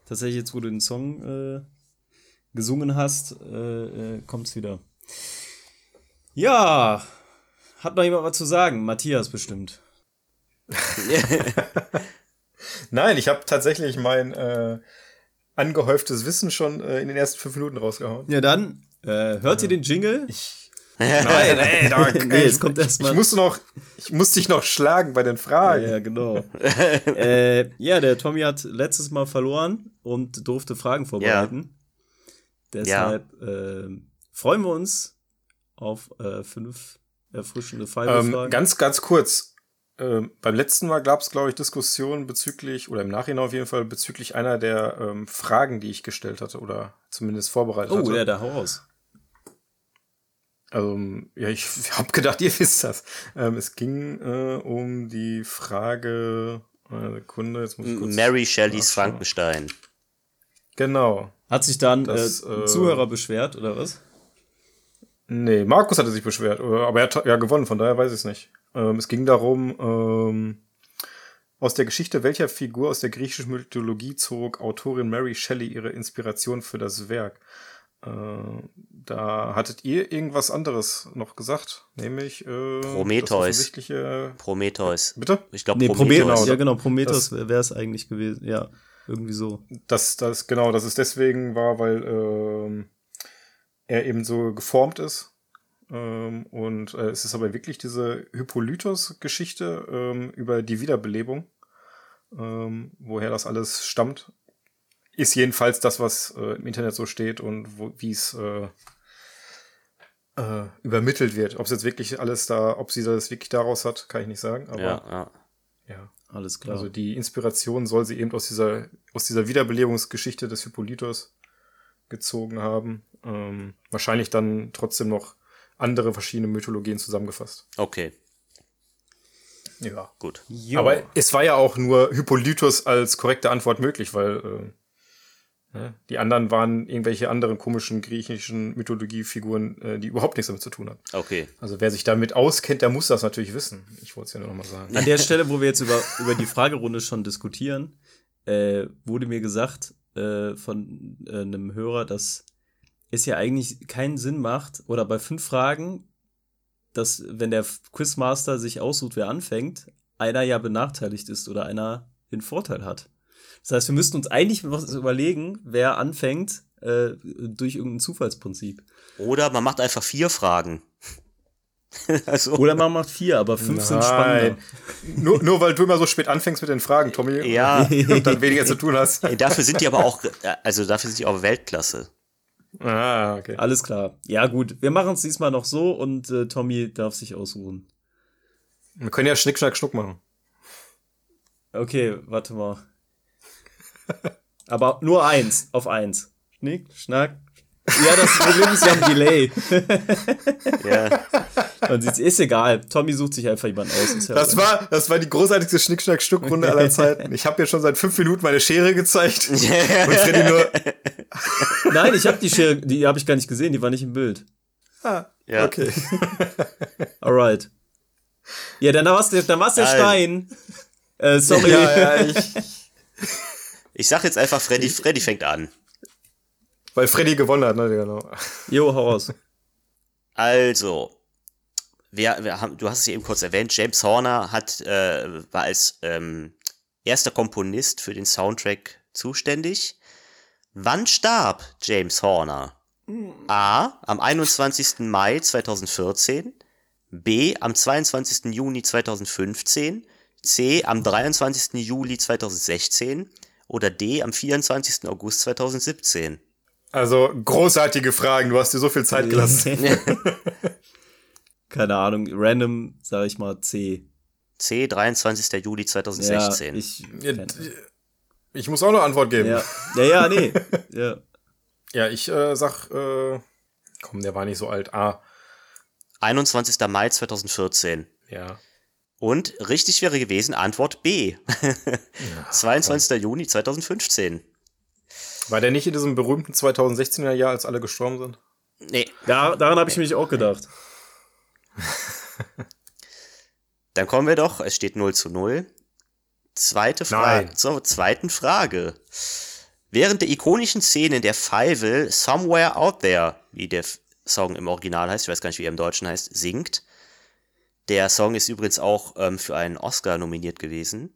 tatsächlich jetzt, wo du den Song äh, gesungen hast, äh, äh, kommt's wieder. Ja, hat noch jemand was zu sagen? Matthias bestimmt. Nein, ich habe tatsächlich mein äh, angehäuftes Wissen schon äh, in den ersten fünf Minuten rausgehauen. Ja, dann äh, hört ihr den Jingle? Ich, nein, ey, da, nee, jetzt kommt erst mal. Ich muss noch, ich muss dich noch schlagen bei den Fragen. Ja, genau. äh, ja, der Tommy hat letztes Mal verloren und durfte Fragen vorbereiten. Ja. Deshalb ja. Äh, freuen wir uns auf äh, fünf erfrischende Five-Fragen. Ähm, ganz, ganz kurz. Ähm, beim letzten Mal gab es, glaube ich, Diskussionen bezüglich, oder im Nachhinein auf jeden Fall, bezüglich einer der ähm, Fragen, die ich gestellt hatte oder zumindest vorbereitet oh, hatte. Oh, ja, der hau aus. Also, ja, ich habe gedacht, ihr wisst das. Ähm, es ging äh, um die Frage, eine Sekunde, jetzt muss ich kurz Mary Shelleys Frankenstein. Genau. Hat sich dann das, äh, äh, Zuhörer beschwert, oder was? Nee, Markus hatte sich beschwert, aber er hat ja gewonnen, von daher weiß ich es nicht. Ähm, es ging darum, ähm, aus der Geschichte welcher Figur aus der griechischen Mythologie zog Autorin Mary Shelley ihre Inspiration für das Werk? Äh, da hattet ihr irgendwas anderes noch gesagt, nämlich äh, Prometheus. Prometheus. Bitte? Ich glaube nee, Prometheus. Prometheus. Ja, genau, Prometheus wäre es eigentlich gewesen. Ja, irgendwie so. Das, das, genau, dass es deswegen war, weil äh, er eben so geformt ist ähm, und äh, es ist aber wirklich diese Hippolytos-Geschichte ähm, über die Wiederbelebung, ähm, woher das alles stammt. ist jedenfalls das, was äh, im Internet so steht und wie es äh, äh, übermittelt wird. Ob es jetzt wirklich alles da, ob sie das wirklich daraus hat, kann ich nicht sagen. Aber ja, ja. ja. Alles klar. Also die Inspiration soll sie eben aus dieser, aus dieser Wiederbelebungsgeschichte des Hippolytos gezogen haben. Ähm, wahrscheinlich dann trotzdem noch andere verschiedene Mythologien zusammengefasst. Okay. Ja. Gut. Jo. Aber es war ja auch nur Hippolytus als korrekte Antwort möglich, weil äh, die anderen waren irgendwelche anderen komischen griechischen Mythologiefiguren, äh, die überhaupt nichts damit zu tun haben. Okay. Also wer sich damit auskennt, der muss das natürlich wissen. Ich wollte es ja nur noch mal sagen. An der Stelle, wo wir jetzt über, über die Fragerunde schon diskutieren, äh, wurde mir gesagt äh, von äh, einem Hörer, dass es ja eigentlich keinen Sinn macht, oder bei fünf Fragen dass wenn der Quizmaster sich aussucht, wer anfängt, einer ja benachteiligt ist oder einer den Vorteil hat. Das heißt, wir müssten uns eigentlich was überlegen, wer anfängt äh, durch irgendein Zufallsprinzip. Oder man macht einfach vier Fragen. also. Oder man macht vier, aber fünf Nein. sind spannender. Nur, nur weil du immer so spät anfängst mit den Fragen, Tommy, ja. und dann weniger zu tun hast. Dafür sind die aber auch, also dafür sind die auch Weltklasse. Ah, okay. Alles klar. Ja, gut. Wir machen es diesmal noch so und äh, Tommy darf sich ausruhen. Wir können ja Schnick, Schnack, Schnuck machen. Okay, warte mal. Aber nur eins, auf eins. Schnick, Schnack, ja, das Problem ist, wir haben Delay. ja. Und ist egal. Tommy sucht sich einfach jemanden aus. Ja das, war, das war die großartigste Schnick-Schnack-Stuck-Runde aller Zeiten. Ich habe ja schon seit fünf Minuten meine Schere gezeigt. und Freddy nur. Nein, ich habe die Schere, die habe ich gar nicht gesehen, die war nicht im Bild. Ah, ja. okay. Alright. Ja, dann war es der, dann war's der Stein. Äh, sorry. Ja, ja, ich, ich sag jetzt einfach, Freddy, Freddy fängt an. Weil Freddy gewonnen hat, ne? Genau. Jo, hau raus. Also, wir, wir haben, du hast es ja eben kurz erwähnt, James Horner hat, äh, war als ähm, erster Komponist für den Soundtrack zuständig. Wann starb James Horner? A. Am 21. Mai 2014. B. Am 22. Juni 2015. C. Am 23. Juli 2016. Oder D. Am 24. August 2017. Also großartige Fragen, du hast dir so viel Zeit gelassen. Keine Ahnung, random, sag ich mal C. C, 23. Juli 2016. Ja, ich, ich muss auch noch Antwort geben. Ja, ja, ja nee. ja. ja, ich äh, sag, äh, komm, der war nicht so alt. A. 21. Mai 2014. Ja. Und richtig wäre gewesen Antwort B. ja, 22. Komm. Juni 2015. War der nicht in diesem berühmten 2016er Jahr, als alle gestorben sind? Nee. Da, daran habe ich mich auch gedacht. Dann kommen wir doch, es steht 0 zu 0. Zweite Frage. Zur zweiten Frage. Während der ikonischen Szene der Fievel Somewhere Out There, wie der Song im Original heißt, ich weiß gar nicht, wie er im Deutschen heißt, singt. Der Song ist übrigens auch ähm, für einen Oscar nominiert gewesen.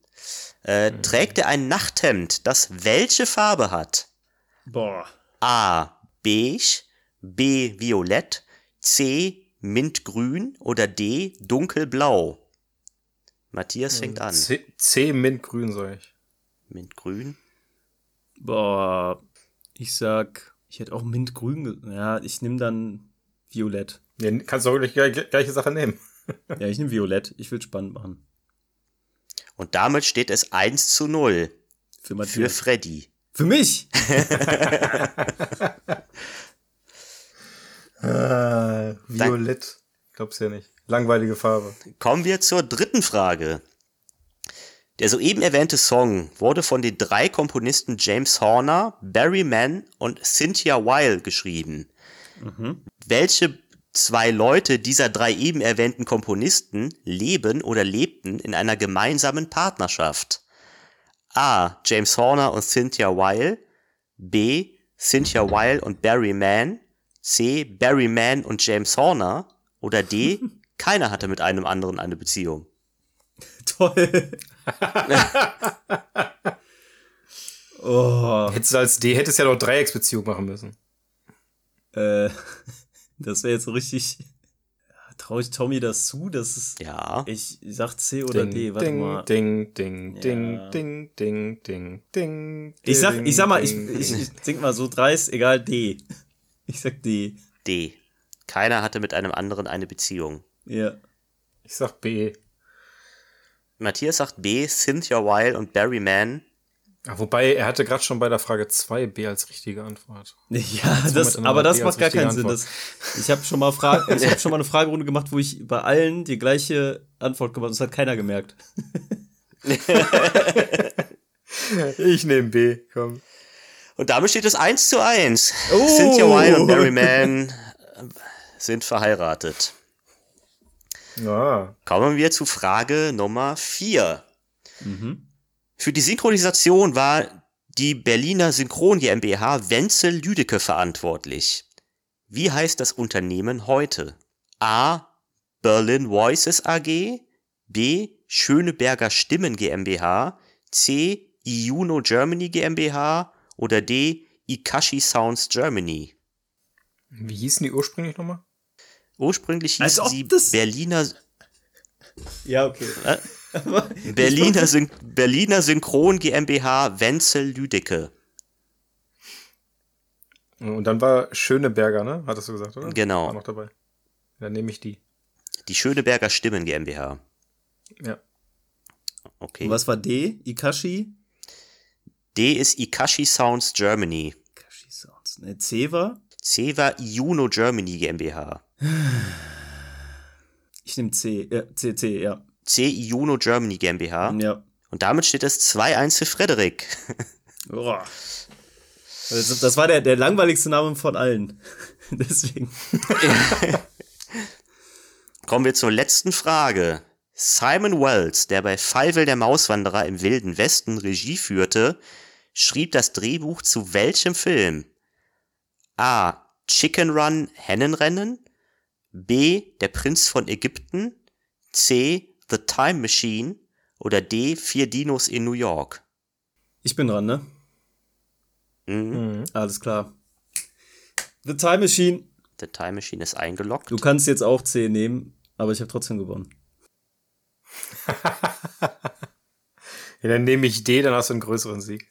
Äh, mhm. Trägt er ein Nachthemd, das welche Farbe hat? Boah. A. Beige, B. Violett, C. Mintgrün oder D. Dunkelblau? Matthias fängt an. C, C Mintgrün, sag ich. Mintgrün? Boah, ich sag, ich hätte auch Mintgrün. Ja, ich nehme dann Violett. Ja, kannst du auch gleich, gleich, gleiche Sache nehmen. Ja, ich nehme Violett. Ich will spannend machen. Und damit steht es 1 zu 0. Für, Matthias. für Freddy. Für mich! ah, Violett. Glaub's ja nicht. Langweilige Farbe. Kommen wir zur dritten Frage. Der soeben erwähnte Song wurde von den drei Komponisten James Horner, Barry Mann und Cynthia Weil geschrieben. Mhm. Welche zwei Leute dieser drei eben erwähnten Komponisten leben oder lebten in einer gemeinsamen Partnerschaft? A. James Horner und Cynthia Weil. B. Cynthia Weil und Barry Mann. C. Barry Mann und James Horner. Oder D. Keiner hatte mit einem anderen eine Beziehung. Toll. oh. Hättest du als D hättest ja noch Dreiecksbeziehung machen müssen. Äh, das wäre jetzt so richtig. Traue ich Tommy das zu? Das ist. Ja. Ich sag C oder ding, D, warte ding, mal. Ding, ding, ja. ding, ding, ding, ding, ding. Ich sag, ich sag mal, ich, ich, ich denk mal so dreist, egal D. Ich sag D. D. Keiner hatte mit einem anderen eine Beziehung. Ja. Ich sag B. Matthias sagt B, Cynthia Weil und Barry Mann ja, wobei, er hatte gerade schon bei der Frage 2 B als richtige Antwort. Ja, das, aber das B macht gar keinen Antwort. Sinn. Das, ich habe schon, mal hab schon mal eine Fragerunde gemacht, wo ich bei allen die gleiche Antwort gemacht habe. Das hat keiner gemerkt. ich nehme B, komm. Und damit steht es 1 zu 1. Oh. Cynthia Wine und Barry Mann sind verheiratet. Ja. Kommen wir zu Frage Nummer 4. Mhm. Für die Synchronisation war die Berliner Synchron GmbH Wenzel Lüdecke verantwortlich. Wie heißt das Unternehmen heute? A. Berlin Voices AG, B. Schöneberger Stimmen GmbH, C. Iuno Germany GmbH oder D. Ikashi Sounds Germany. Wie hießen die ursprünglich nochmal? Ursprünglich hießen sie Berliner. Ja, okay. Berliner, Syn Berliner Synchron GmbH Wenzel Lüdecke. Und dann war Schöneberger, ne? Hattest du gesagt, oder? Genau. War noch dabei. Dann nehme ich die. Die Schöneberger Stimmen GmbH. Ja. Okay. Und was war D? Ikashi? D ist Ikashi Sounds Germany. Ikashi Sounds. Ne, C war? C war Iuno Germany GmbH. Ich nehme C, äh, C, C, ja. C Juno Germany GmbH. Ja. Und damit steht es 2-1 für Frederik. Boah. Das war der, der langweiligste Name von allen. Deswegen. Kommen wir zur letzten Frage. Simon Wells, der bei Feivel der Mauswanderer im Wilden Westen Regie führte, schrieb das Drehbuch zu welchem Film? A. Chicken Run Hennenrennen. B. Der Prinz von Ägypten. C. The Time Machine oder D. Vier Dinos in New York? Ich bin dran, ne? Mhm. mhm. Alles klar. The Time Machine. The Time Machine ist eingeloggt. Du kannst jetzt auch C nehmen, aber ich habe trotzdem gewonnen. ja, dann nehme ich D, dann hast du einen größeren Sieg.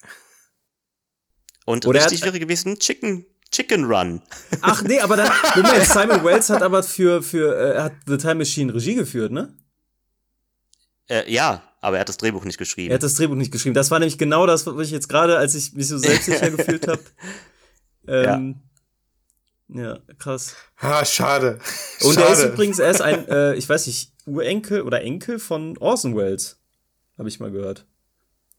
Und Oder richtig wäre gewesen Chicken, Chicken Run. Ach nee, aber dann, Moment, Simon Wells hat aber für, für, äh, hat The Time Machine Regie geführt, ne? Äh, ja, aber er hat das Drehbuch nicht geschrieben. Er hat das Drehbuch nicht geschrieben. Das war nämlich genau das, was ich jetzt gerade, als ich mich so selbstsicher gefühlt habe. Ähm, ja. ja. krass. Ah, schade. Und schade. er ist übrigens, er ist ein, äh, ich weiß nicht, Urenkel oder Enkel von Orson Welles. Habe ich mal gehört.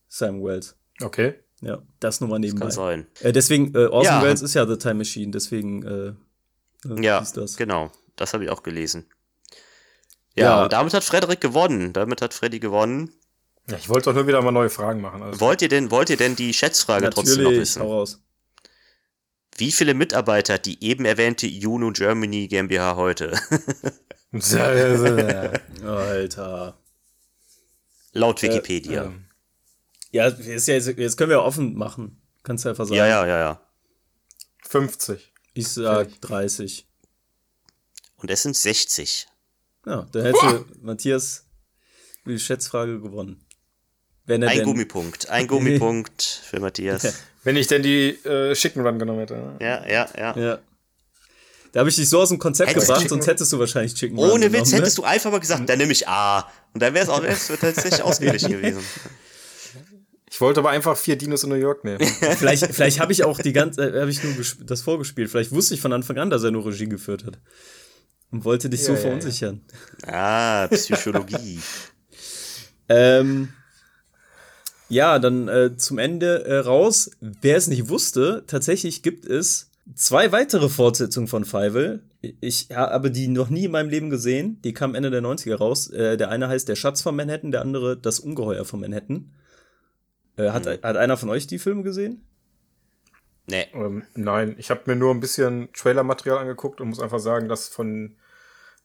Sam Welles. Okay. Ja, das nur mal nebenbei. Das kann sein. Äh, deswegen, äh, Orson ja. Welles ist ja The Time Machine, deswegen äh, äh ja, das. genau. Das habe ich auch gelesen. Ja, ja. und damit hat Frederik gewonnen. Damit hat Freddy gewonnen. Ja, ich wollte doch nur wieder mal neue Fragen machen. Also. Wollt ihr denn, wollt ihr denn die Schätzfrage Natürlich, trotzdem noch wissen? Raus. Wie viele Mitarbeiter hat die eben erwähnte Juno Germany GmbH heute? Alter. Laut Wikipedia. Äh, ähm. Ja, ist ja jetzt, können wir ja offen machen. Kannst du einfach sagen. Ja, ja, ja, ja. 50. Ich sag 30. Und es sind 60. Ja, da hätte oh. Matthias die Schätzfrage gewonnen. Wenn er ein Gummipunkt, ein Gummipunkt für Matthias. Wenn ich denn die äh, Chicken Run genommen hätte. Ne? Ja, ja, ja. ja. Da habe ich dich so aus dem Konzept hättest gebracht, sonst hättest du wahrscheinlich Chicken Run Ohne Witz, hättest ne? du einfach mal gesagt, dann nehme ich A. Und dann wäre es auch tatsächlich ausgeglichen gewesen. Ich wollte aber einfach vier Dinos in New York nehmen. vielleicht vielleicht habe ich auch die ganze, äh, habe ich nur das vorgespielt. Vielleicht wusste ich von Anfang an, dass er nur Regie geführt hat. Und wollte dich ja, so verunsichern. Ja, ah, Psychologie. ähm, ja, dann äh, zum Ende äh, raus. Wer es nicht wusste, tatsächlich gibt es zwei weitere Fortsetzungen von Fievel. Ich habe die noch nie in meinem Leben gesehen. Die kamen Ende der 90er raus. Äh, der eine heißt Der Schatz von Manhattan, der andere Das Ungeheuer von Manhattan. Äh, hat, mhm. hat einer von euch die Filme gesehen? Nee. Ähm, nein, ich habe mir nur ein bisschen Trailermaterial angeguckt und muss einfach sagen, dass von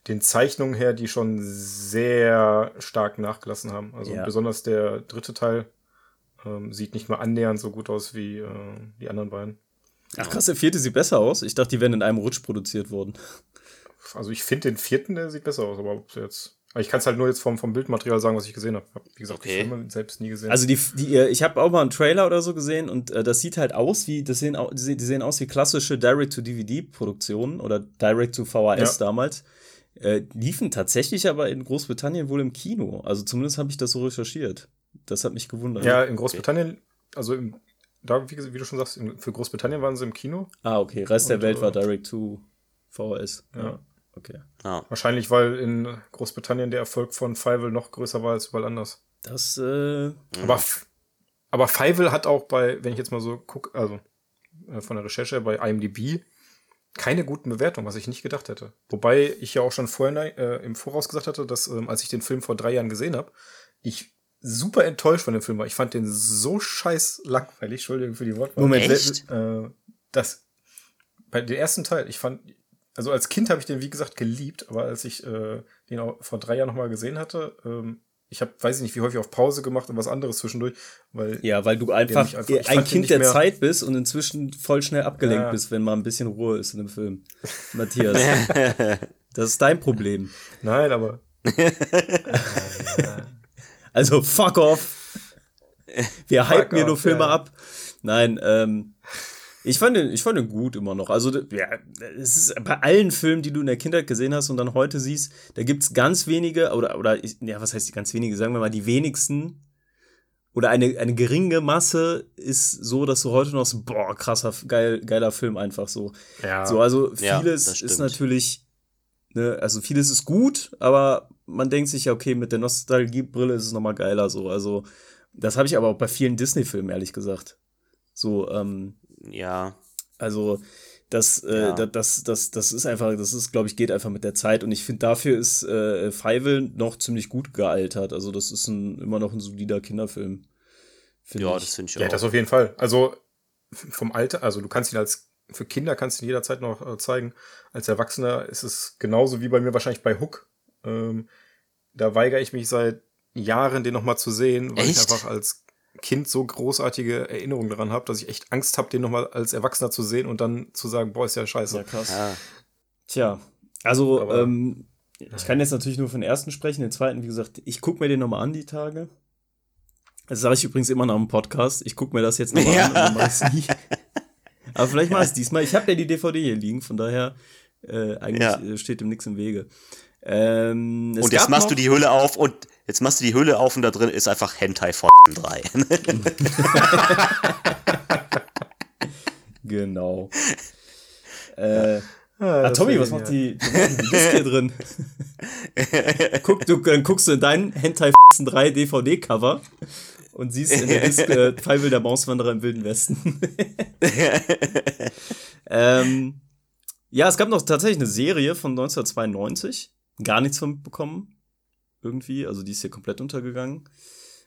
den Zeichnungen her, die schon sehr stark nachgelassen haben. Also ja. besonders der dritte Teil ähm, sieht nicht mal annähernd so gut aus wie äh, die anderen beiden. Ach krass, der vierte sieht besser aus. Ich dachte, die wären in einem Rutsch produziert worden. also ich finde den vierten, der sieht besser aus, aber jetzt. Ich kann es halt nur jetzt vom, vom Bildmaterial sagen, was ich gesehen habe. Wie gesagt, okay. die Filme selbst nie gesehen. Also die, die ich habe auch mal einen Trailer oder so gesehen und äh, das sieht halt aus wie, das sehen, die sehen aus wie klassische Direct-to-DVD-Produktionen oder Direct-to-VHS ja. damals. Äh, liefen tatsächlich aber in Großbritannien wohl im Kino. Also zumindest habe ich das so recherchiert. Das hat mich gewundert. Ja, in Großbritannien, also im, da, wie, wie, du schon sagst, in, für Großbritannien waren sie im Kino. Ah, okay. Rest und, der Welt war äh, Direct to VHS. Ja. ja. Okay. Ah. Wahrscheinlich, weil in Großbritannien der Erfolg von Fievel noch größer war als überall anders. Das, äh. Aber, aber Fievel hat auch bei, wenn ich jetzt mal so gucke, also äh, von der Recherche bei IMDb, keine guten Bewertungen, was ich nicht gedacht hätte. Wobei ich ja auch schon vorher äh, im Voraus gesagt hatte, dass ähm, als ich den Film vor drei Jahren gesehen habe, ich super enttäuscht von dem Film war. Ich fand den so scheiß langweilig. Entschuldigung für die Wortwahl. Moment, Echt? Äh, das bei dem ersten Teil, ich fand, also als Kind habe ich den wie gesagt geliebt, aber als ich äh, den auch vor drei Jahren nochmal gesehen hatte, ähm, ich habe, weiß ich nicht, wie häufig auf Pause gemacht und was anderes zwischendurch, weil ja, weil du einfach, einfach ein Kind der Zeit bist und inzwischen voll schnell abgelenkt ja. bist, wenn mal ein bisschen Ruhe ist in dem Film. Matthias, das ist dein Problem. Nein, aber also fuck off. Wir hypen hier nur Filme ja. ab. Nein, ähm, ich fand den, ich fand den gut immer noch. Also, ja, es ist bei allen Filmen, die du in der Kindheit gesehen hast und dann heute siehst, da gibt es ganz wenige, oder, oder, ja, was heißt die ganz wenige? Sagen wir mal, die wenigsten oder eine, eine geringe Masse ist so, dass du heute noch so, boah, krasser, geil, geiler Film einfach so. Ja. So, also vieles ja, ist natürlich, ne, also vieles ist gut, aber man denkt sich ja, okay, mit der Nostalgiebrille ist es nochmal geiler so. Also, das habe ich aber auch bei vielen Disney-Filmen, ehrlich gesagt. So, ähm, ja. Also, das, äh, ja. das, das, das ist einfach, das ist, glaube ich, geht einfach mit der Zeit. Und ich finde, dafür ist äh, Feivel noch ziemlich gut gealtert. Also, das ist ein, immer noch ein solider Kinderfilm. Ja, ich. das finde ich auch. Ja, das auf jeden Fall. Also, vom Alter, also du kannst ihn als, für Kinder kannst du ihn jederzeit noch äh, zeigen. Als Erwachsener ist es genauso wie bei mir wahrscheinlich bei Hook. Ähm, da weigere ich mich seit Jahren, den nochmal zu sehen, weil Echt? ich einfach als Kind so großartige Erinnerungen daran habe, dass ich echt Angst habe, den nochmal als Erwachsener zu sehen und dann zu sagen, boah, ist ja scheiße. Ja, krass. Ja. Tja, also Aber, ähm, ich kann jetzt natürlich nur von den ersten sprechen, den zweiten, wie gesagt, ich gucke mir den nochmal an, die Tage. Das sage ich übrigens immer nach dem Podcast. Ich gucke mir das jetzt nochmal ja. an und dann mache ich nie. Aber vielleicht mache ich es diesmal. Ich habe ja die DVD hier liegen, von daher äh, eigentlich ja. Äh, steht dem nichts im Wege. Ähm, und jetzt machst du die Hülle auf und jetzt machst du die Hülle auf und da drin ist einfach Hentai von 3. genau. Äh, ah, ah Tommy, was macht die, die Disc hier drin? Guck, du, dann guckst du in dein Hentai 3 DVD-Cover und siehst in der Disc äh, Feivel der Mauswanderer im Wilden Westen. ähm, ja, es gab noch tatsächlich eine Serie von 1992 gar nichts von bekommen. Irgendwie. Also die ist hier komplett untergegangen.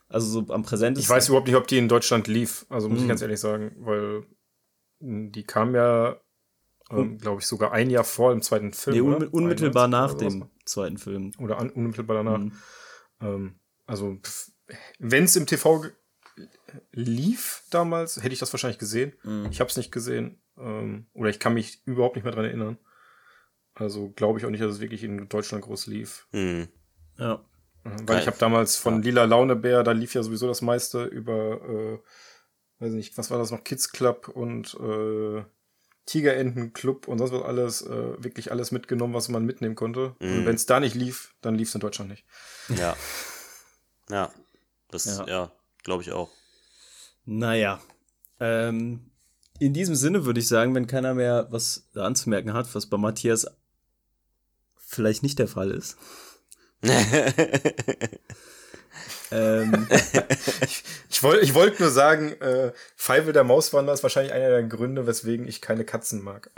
Also so am präsentesten. Ich weiß überhaupt nicht, ob die in Deutschland lief. Also muss hm. ich ganz ehrlich sagen, weil die kam ja, ähm, glaube ich, sogar ein Jahr vor dem zweiten Film. Nee, un unmittelbar nach dem zweiten Film. Oder an, unmittelbar danach. Hm. Ähm, also, wenn es im TV lief damals, hätte ich das wahrscheinlich gesehen. Hm. Ich habe es nicht gesehen. Ähm, oder ich kann mich überhaupt nicht mehr dran erinnern. Also glaube ich auch nicht, dass es wirklich in Deutschland groß lief. Mhm. Ja. Mhm, weil ich habe damals von ja. Lila Launebär, da lief ja sowieso das meiste über, äh, weiß nicht, was war das noch, Kids Club und äh, Tigerenten Club und sonst was alles, äh, wirklich alles mitgenommen, was man mitnehmen konnte. Mhm. Und wenn es da nicht lief, dann lief es in Deutschland nicht. Ja. Ja. Das, ja, ja glaube ich auch. Naja. Ähm, in diesem Sinne würde ich sagen, wenn keiner mehr was anzumerken hat, was bei Matthias vielleicht nicht der Fall ist. ähm, ich ich wollte ich wollt nur sagen, äh, Feivel der Mauswanderer ist wahrscheinlich einer der Gründe, weswegen ich keine Katzen mag.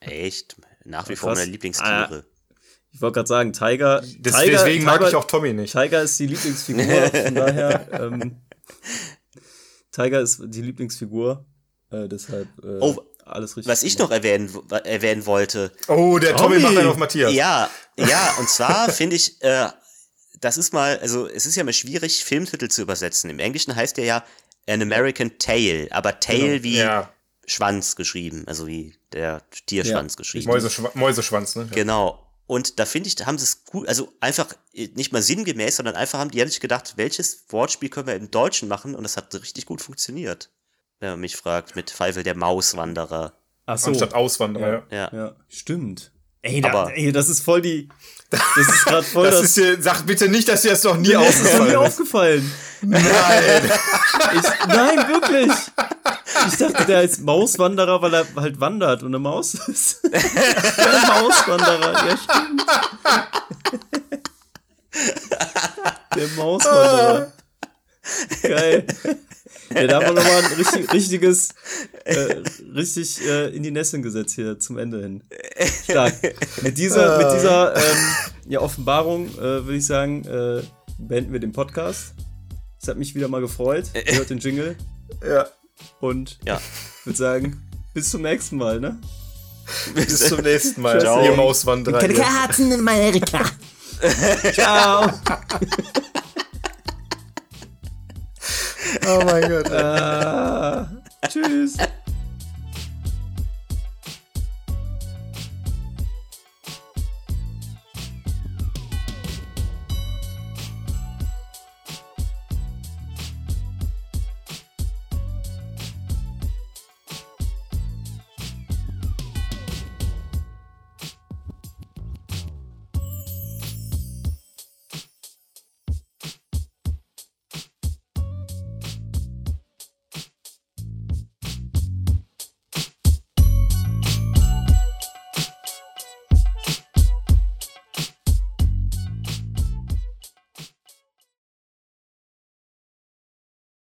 Echt? Nach wie vor meine Lieblingstiere. Ah, ich wollte gerade sagen, Tiger. Des, Tiger deswegen mag Tiger, ich auch Tommy nicht. Tiger ist die Lieblingsfigur, von daher. Ähm, Tiger ist die Lieblingsfigur. Äh, deshalb. Äh, oh, alles richtig. Was ich noch erwähnen, erwähnen wollte. Oh, der Tommy, Tommy macht einen auf Matthias. Ja, ja, und zwar finde ich, äh, das ist mal, also es ist ja mal schwierig, Filmtitel zu übersetzen. Im Englischen heißt der ja An American Tale, aber Tale genau. wie, ja. Schwanz geschrieben, also wie der Tierschwanz ja. geschrieben. Mäuseschw Mäuseschwanz, ne? Genau. Und da finde ich, da haben sie es gut, also einfach nicht mal sinngemäß, sondern einfach haben die ehrlich gedacht, welches Wortspiel können wir im Deutschen machen? Und das hat richtig gut funktioniert. Wenn man mich fragt, mit Pfeifel der Mauswanderer. Ach so. Anstatt Auswanderer, ja. Ja, ja. stimmt. Ey, da, ey, das ist voll die. Das ist gerade voll das. das ist hier, sag bitte nicht, dass dir das noch nie aufgefallen ist. nie aufgefallen. Nein. Ich, nein, wirklich. Ich dachte, der ist Mauswanderer, weil er halt wandert und eine Maus ist. Der Mauswanderer, ja stimmt. Der Mauswanderer. Geil. Ja, da haben wir nochmal ein richtig, richtiges, äh, richtig äh, in die Nesseln gesetzt hier zum Ende hin. Stark. Mit dieser, mit dieser ähm, ja, Offenbarung äh, würde ich sagen, äh, beenden wir den Podcast. Es hat mich wieder mal gefreut. Ihr hört den Jingle. Ja. Und ja. würde sagen, bis zum nächsten Mal, ne? Bis zum nächsten Mal. Ciao. Ihr Mauswanderer. Keine Karten in Amerika. Ciao. oh mein Gott. Uh, tschüss.